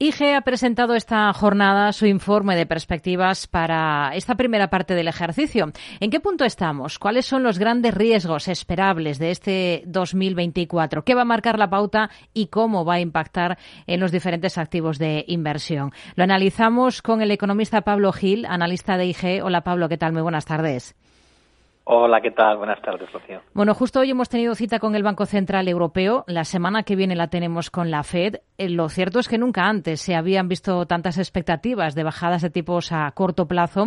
IGE ha presentado esta jornada su informe de perspectivas para esta primera parte del ejercicio. ¿En qué punto estamos? ¿Cuáles son los grandes riesgos esperables de este 2024? ¿Qué va a marcar la pauta y cómo va a impactar en los diferentes activos de inversión? Lo analizamos con el economista Pablo Gil, analista de IGE. Hola Pablo, ¿qué tal? Muy buenas tardes. Hola, ¿qué tal? Buenas tardes, Rocío. Bueno, justo hoy hemos tenido cita con el Banco Central Europeo. La semana que viene la tenemos con la Fed. Eh, lo cierto es que nunca antes se habían visto tantas expectativas de bajadas de tipos a corto plazo,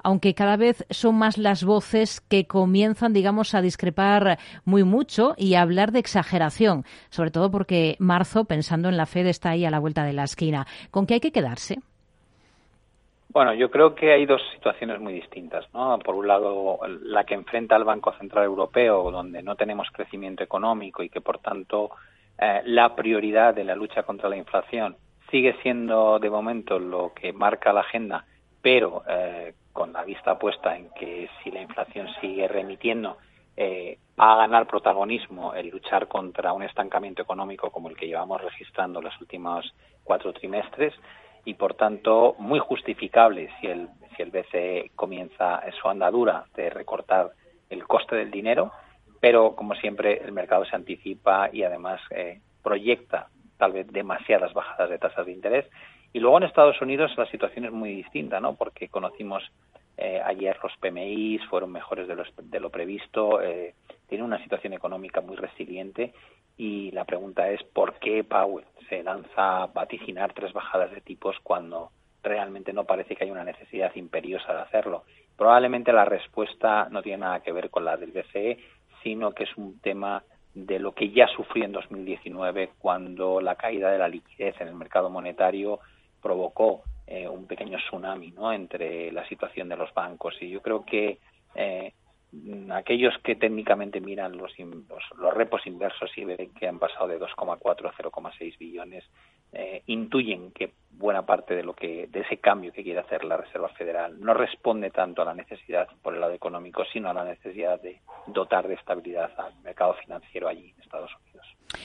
aunque cada vez son más las voces que comienzan, digamos, a discrepar muy mucho y a hablar de exageración, sobre todo porque marzo, pensando en la Fed, está ahí a la vuelta de la esquina. ¿Con qué hay que quedarse? Bueno, yo creo que hay dos situaciones muy distintas, ¿no? Por un lado, la que enfrenta al Banco Central Europeo, donde no tenemos crecimiento económico y que, por tanto, eh, la prioridad de la lucha contra la inflación sigue siendo, de momento, lo que marca la agenda, pero eh, con la vista puesta en que si la inflación sigue remitiendo, eh, va a ganar protagonismo el luchar contra un estancamiento económico como el que llevamos registrando los últimos cuatro trimestres y por tanto muy justificable si el, si el BCE comienza su andadura de recortar el coste del dinero, pero como siempre el mercado se anticipa y además eh, proyecta tal vez demasiadas bajadas de tasas de interés. Y luego en Estados Unidos la situación es muy distinta, ¿no? Porque conocimos eh, ayer los PMIs, fueron mejores de, de lo previsto, eh, tiene una situación económica muy resiliente y la pregunta es por qué Powell se lanza a vaticinar tres bajadas de tipos cuando realmente no parece que haya una necesidad imperiosa de hacerlo. Probablemente la respuesta no tiene nada que ver con la del BCE, sino que es un tema de lo que ya sufrió en 2019 cuando la caída de la liquidez en el mercado monetario provocó eh, un pequeño tsunami ¿no? entre la situación de los bancos. Y yo creo que eh, aquellos que técnicamente miran los, los, repos inversos y ven que han pasado de 2,4 a 0,6 billones, eh, intuyen que buena parte de lo que de ese cambio que quiere hacer la Reserva Federal no responde tanto a la necesidad por el lado económico, sino a la necesidad de dotar de estabilidad al mercado financiero allí en Estados Unidos.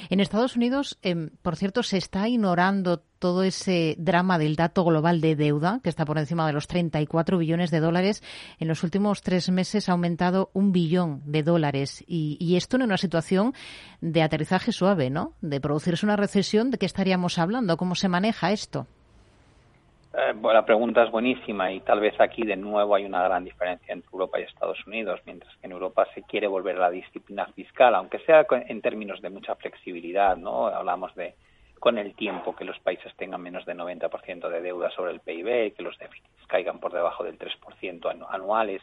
En Estados Unidos, em, por cierto, se está ignorando todo ese drama del dato global de deuda, que está por encima de los 34 billones de dólares. En los últimos tres meses ha aumentado un billón de dólares. Y, y esto en una situación de aterrizaje suave, ¿no? De producirse una recesión, ¿de qué estaríamos hablando? ¿Cómo se maneja esto? Eh, la pregunta es buenísima y tal vez aquí de nuevo hay una gran diferencia entre Europa y Estados Unidos, mientras que en Europa se quiere volver a la disciplina fiscal, aunque sea en términos de mucha flexibilidad, ¿no? Hablamos de con el tiempo que los países tengan menos de 90% de deuda sobre el PIB, que los déficits caigan por debajo del 3% anuales.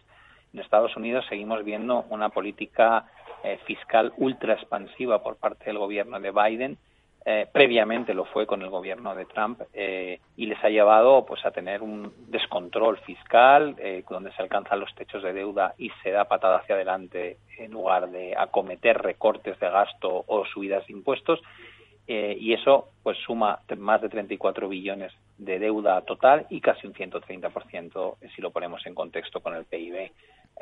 En Estados Unidos seguimos viendo una política eh, fiscal ultra expansiva por parte del gobierno de Biden, eh, previamente lo fue con el gobierno de Trump eh, y les ha llevado pues a tener un descontrol fiscal eh, donde se alcanzan los techos de deuda y se da patada hacia adelante en lugar de acometer recortes de gasto o subidas de impuestos. Y eso pues suma más de 34 billones de deuda total y casi un 130% si lo ponemos en contexto con el PIB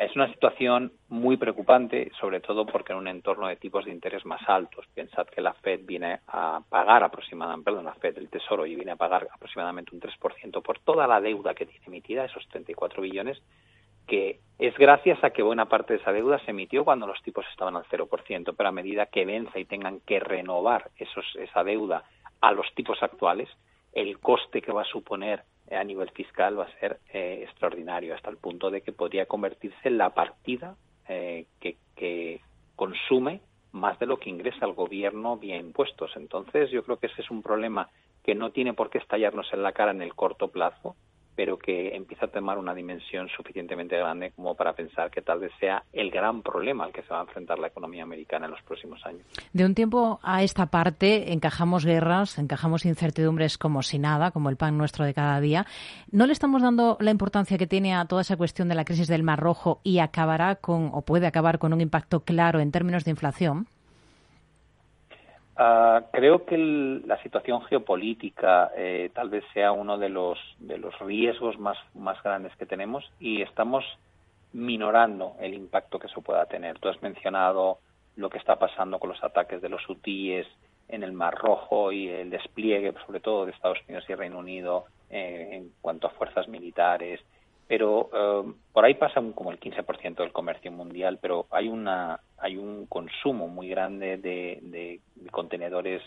es una situación muy preocupante, sobre todo porque en un entorno de tipos de interés más altos. Pensad que la Fed viene a pagar aproximadamente, perdón, la Fed, el Tesoro, y viene a pagar aproximadamente un 3% por toda la deuda que tiene emitida, esos 34 billones, que es gracias a que buena parte de esa deuda se emitió cuando los tipos estaban al 0%, pero a medida que vence y tengan que renovar esos, esa deuda a los tipos actuales, el coste que va a suponer a nivel fiscal va a ser eh, extraordinario, hasta el punto de que podría convertirse en la partida eh, que, que consume más de lo que ingresa el gobierno vía impuestos. Entonces, yo creo que ese es un problema que no tiene por qué estallarnos en la cara en el corto plazo, pero que empieza a tomar una dimensión suficientemente grande como para pensar que tal vez sea el gran problema al que se va a enfrentar la economía americana en los próximos años. De un tiempo a esta parte encajamos guerras, encajamos incertidumbres como si nada, como el pan nuestro de cada día. ¿No le estamos dando la importancia que tiene a toda esa cuestión de la crisis del Mar Rojo y acabará con, o puede acabar con un impacto claro en términos de inflación? Uh, creo que el, la situación geopolítica eh, tal vez sea uno de los, de los riesgos más, más grandes que tenemos y estamos minorando el impacto que eso pueda tener. Tú has mencionado lo que está pasando con los ataques de los hutíes en el Mar Rojo y el despliegue, sobre todo de Estados Unidos y Reino Unido eh, en cuanto a fuerzas militares. Pero eh, por ahí pasa como el 15% del comercio mundial, pero hay una hay un consumo muy grande de, contenedores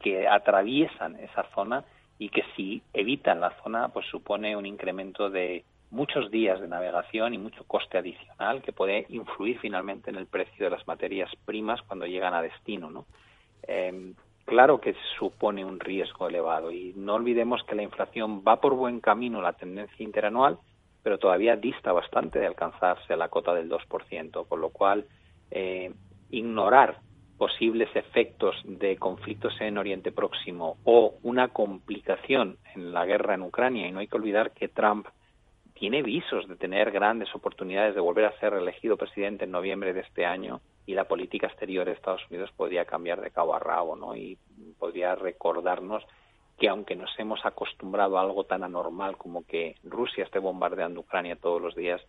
que atraviesan esa zona y que si evitan la zona, pues supone un incremento de muchos días de navegación y mucho coste adicional que puede influir finalmente en el precio de las materias primas cuando llegan a destino, ¿no? Eh, claro que supone un riesgo elevado y no olvidemos que la inflación va por buen camino la tendencia interanual, pero todavía dista bastante de alcanzarse la cota del 2%, con lo cual eh, ignorar posibles efectos de conflictos en Oriente Próximo o una complicación en la guerra en Ucrania, y no hay que olvidar que Trump tiene visos de tener grandes oportunidades de volver a ser elegido presidente en noviembre de este año, y la política exterior de Estados Unidos podría cambiar de cabo a rabo, ¿no? Y podría recordarnos que aunque nos hemos acostumbrado a algo tan anormal como que Rusia esté bombardeando Ucrania todos los días,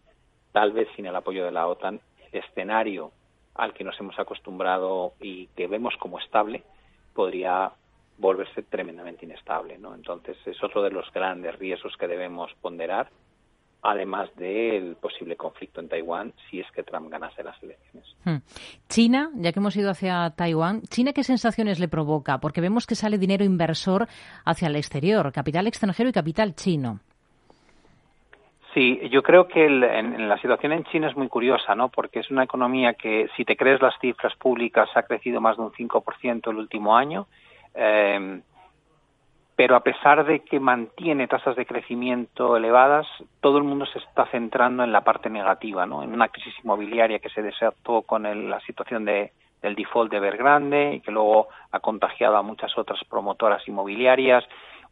tal vez sin el apoyo de la OTAN, el escenario al que nos hemos acostumbrado y que vemos como estable podría volverse tremendamente inestable, ¿no? Entonces es otro de los grandes riesgos que debemos ponderar además del posible conflicto en Taiwán si es que Trump ganase las elecciones. Hmm. China, ya que hemos ido hacia Taiwán, ¿China qué sensaciones le provoca? Porque vemos que sale dinero inversor hacia el exterior, capital extranjero y capital chino. Sí, yo creo que en, la situación en China es muy curiosa, ¿no? Porque es una economía que, si te crees las cifras públicas, ha crecido más de un 5% el último año. Eh, pero a pesar de que mantiene tasas de crecimiento elevadas, todo el mundo se está centrando en la parte negativa, ¿no? En una crisis inmobiliaria que se desató con la situación de, del default de Evergrande y que luego ha contagiado a muchas otras promotoras inmobiliarias,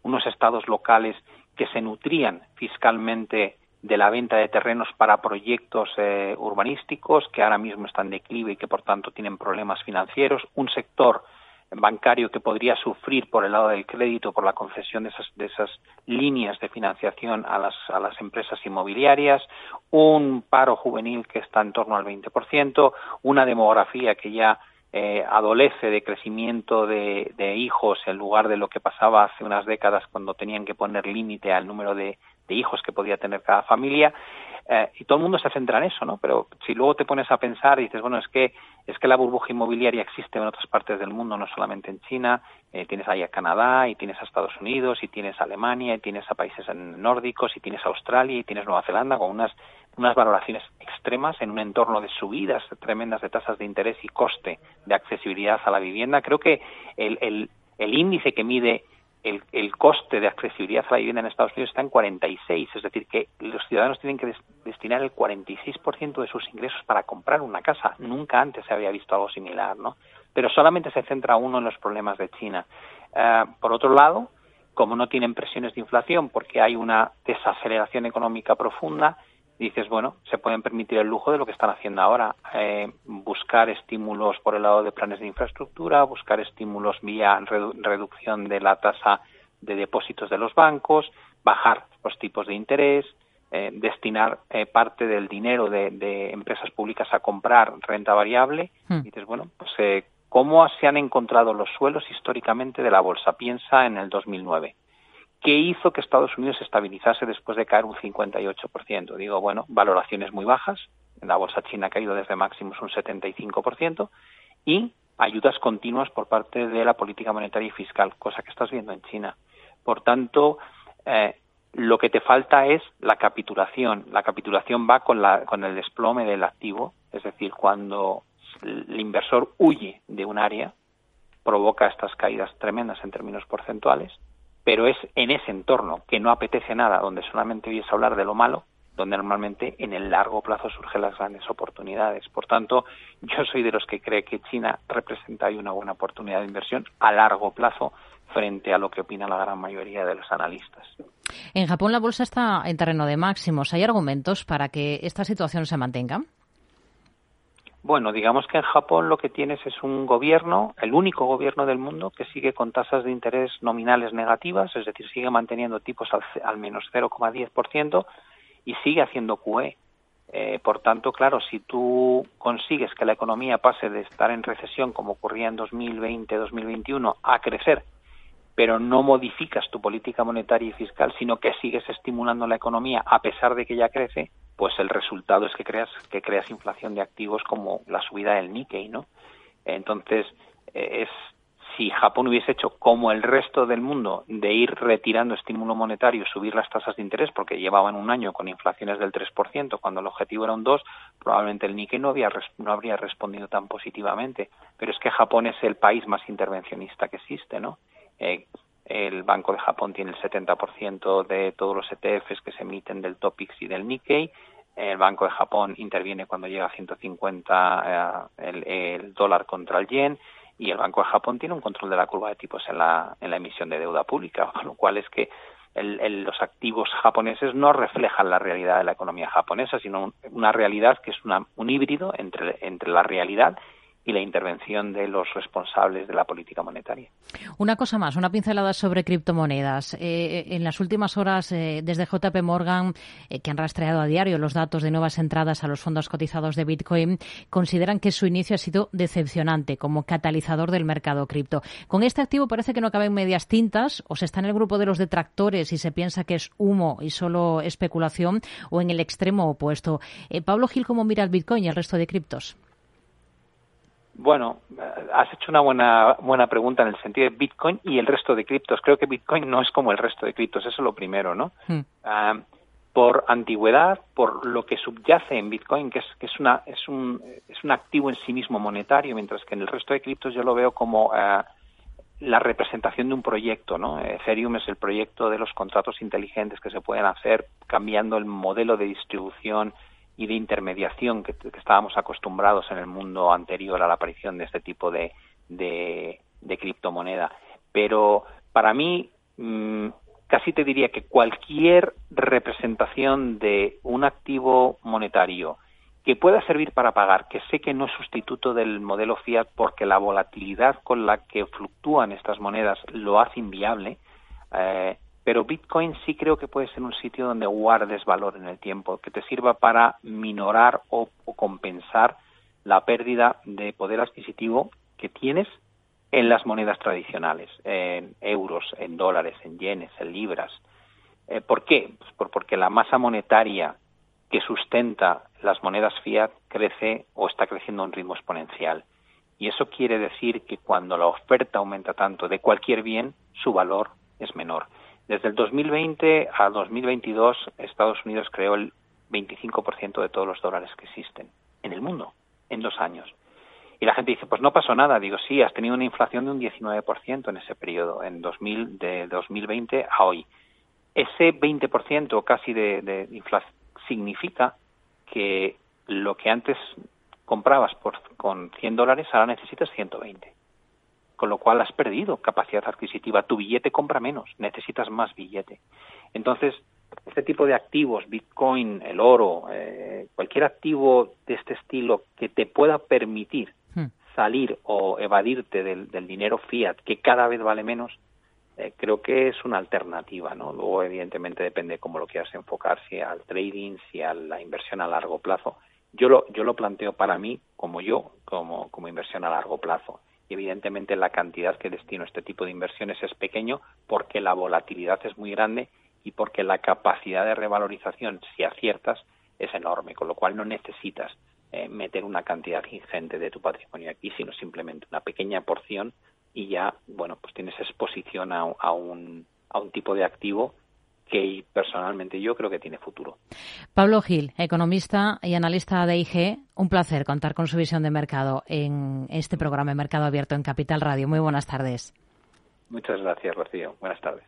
unos estados locales que se nutrían fiscalmente de la venta de terrenos para proyectos eh, urbanísticos que ahora mismo están en declive y que por tanto tienen problemas financieros, un sector bancario que podría sufrir por el lado del crédito por la concesión de esas, líneas de financiación a las, a las empresas inmobiliarias, un paro juvenil que está en torno al 20%, una demografía que ya eh, adolece de crecimiento de, hijos en lugar de lo que pasaba hace unas décadas cuando tenían que poner límite al número de, de hijos que podía tener cada familia eh, y todo el mundo se centra en eso, ¿no? Pero si luego te pones a pensar y dices, bueno, es que es que la burbuja inmobiliaria existe en otras partes del mundo, no solamente en China, eh, tienes ahí a Canadá, y tienes a Estados Unidos, y tienes a Alemania, y tienes a países nórdicos, y tienes a Australia, y tienes Nueva Zelanda, con unas, unas valoraciones extremas en un entorno de subidas tremendas de tasas de interés y coste de accesibilidad a la vivienda. Creo que el, el, el índice que mide el, el, coste de accesibilidad a la vivienda en Estados Unidos está en 46, es decir, que los ciudadanos tienen que destinar el 46% de sus ingresos para comprar una casa. Nunca antes se había visto algo similar, ¿no? Pero solamente se centra uno en los problemas de China. Eh, por otro lado, como no tienen presiones de inflación porque hay una desaceleración económica profunda, dices, bueno, se pueden permitir el lujo de lo que están haciendo ahora, eh, buscar estímulos por el lado de planes de infraestructura, buscar estímulos vía reducción de la tasa de depósitos de los bancos, bajar los tipos de interés, eh, destinar eh, parte del dinero de, empresas públicas a comprar renta variable. Hmm. Y dices, bueno, pues ¿cómo se han encontrado los suelos históricamente de la bolsa? Piensa en el 2009 ¿Qué hizo que Estados Unidos se estabilizase después de caer un 58%? Digo, bueno, valoraciones muy bajas, la bolsa china ha caído desde máximos un 75%, y ayudas continuas por parte de la política monetaria y fiscal, cosa que estás viendo en China. Por tanto, eh, lo que te falta es la capitulación. La capitulación va con, la, con el desplome del activo, es decir, cuando el inversor huye de un área, provoca estas caídas tremendas en términos porcentuales pero es en ese entorno que no apetece nada, donde solamente oyes hablar de lo malo, donde normalmente en el largo plazo surgen las grandes oportunidades. Por tanto, yo soy de los que cree que China representa ahí una buena oportunidad de inversión a largo plazo frente a lo que opina la gran mayoría de los analistas. En Japón la bolsa está en terreno de máximos. ¿Hay argumentos para que esta situación se mantenga? Bueno, digamos que en Japón lo que tienes es un gobierno, el único gobierno del mundo que sigue con tasas de interés nominales negativas, es decir, sigue manteniendo tipos al, menos 0,10% y sigue haciendo QE. Eh, por tanto, claro, si tú consigues que la economía pase de estar en recesión, como ocurría en 2020-2021, a crecer, pero no modificas tu política monetaria y fiscal, sino que sigues estimulando la economía a pesar de que ya crece, pues el resultado es que creas que creas inflación de activos como la subida del Nikkei, ¿no? Entonces, eh, es si Japón hubiese hecho como el resto del mundo de ir retirando estímulo monetario, subir las tasas de interés, porque llevaban un año con inflaciones del 3%, cuando el objetivo era un 2%, probablemente el Nikkei no, había, no habría respondido tan positivamente. Pero es que Japón es el país más intervencionista que existe, ¿no? Eh, el Banco de Japón tiene el 70% de todos los ETFs que se emiten del Topix y del Nikkei. El Banco de Japón interviene cuando llega a 150 eh, el, el dólar contra el yen y el Banco de Japón tiene un control de la curva de tipos en la, en la emisión de deuda pública, con lo cual es que el, los activos japoneses no reflejan la realidad de la economía japonesa, sino una realidad que es un híbrido entre, entre la realidad y la intervención de los responsables de la política monetaria. Una cosa más, una pincelada sobre criptomonedas. Eh, en las últimas horas, eh, desde JP Morgan, eh, que han rastreado a diario los datos de nuevas entradas a los fondos cotizados de Bitcoin, consideran que su inicio ha sido decepcionante como catalizador del mercado cripto. Con este activo parece que no caben medias tintas, o se está en el grupo de los detractores y se piensa que es humo y solo especulación, o en el extremo opuesto. Pablo Gil, ¿cómo mira el Bitcoin y el resto de criptos? Bueno, has hecho una buena, buena pregunta en el sentido de Bitcoin y el resto de criptos. Creo que Bitcoin no es como el resto de criptos, eso es lo primero, ¿no? Ah, por antigüedad, por lo que subyace en Bitcoin, que es, que es, una, es, un, es un activo en sí mismo monetario, mientras que en el resto de criptos yo lo veo como ah, la representación de un proyecto, ¿no? Ethereum es el proyecto de los contratos inteligentes que se pueden hacer cambiando el modelo de distribución y de intermediación que, estábamos acostumbrados en el mundo anterior a la aparición de este tipo de, de, criptomoneda. Pero para mí, mm, casi te diría que cualquier representación de un activo monetario que pueda servir para pagar, que sé que no es sustituto del modelo fiat porque la volatilidad con la que fluctúan estas monedas lo hace inviable, eh, pero Bitcoin sí creo que puede ser un sitio donde guardes valor en el tiempo, que te sirva para minorar o, compensar la pérdida de poder adquisitivo que tienes en las monedas tradicionales, en euros, en dólares, en yenes, en libras. Eh, ¿Por qué? Pues porque la masa monetaria que sustenta las monedas fiat crece o está creciendo a un ritmo exponencial. Y eso quiere decir que cuando la oferta aumenta tanto de cualquier bien, su valor es menor. Desde el 2020 a 2022, Estados Unidos creó el 25% de todos los dólares que existen en el mundo en dos años. Y la gente dice, pues no pasó nada. Digo, sí, has tenido una inflación de un 19% en ese periodo, en 2000, de 2020 a hoy. Ese 20% casi de, de inflación significa que lo que antes comprabas con 100 dólares, ahora necesitas 120 con lo cual has perdido capacidad adquisitiva. Tu billete compra menos, necesitas más billete. Entonces, este tipo de activos, Bitcoin, el oro, eh, cualquier activo de este estilo que te pueda permitir hmm. salir o evadirte del, dinero fiat, que cada vez vale menos, eh, creo que es una alternativa, ¿no? Luego, evidentemente, depende cómo lo quieras enfocar, si al trading, si a la inversión a largo plazo. Yo lo, yo lo planteo para mí como yo, como, como inversión a largo plazo y evidentemente la cantidad que destino a este tipo de inversiones es pequeño porque la volatilidad es muy grande y porque la capacidad de revalorización, si aciertas, es enorme, con lo cual no necesitas eh, meter una cantidad ingente de tu patrimonio aquí, sino simplemente una pequeña porción y ya, bueno, pues tienes exposición a, un, a un tipo de activo que personalmente yo creo que tiene futuro. Pablo Gil, economista y analista de IG, un placer contar con su visión de mercado en este programa de Mercado Abierto en Capital Radio. Muy buenas tardes. Muchas gracias, Rocío. Buenas tardes.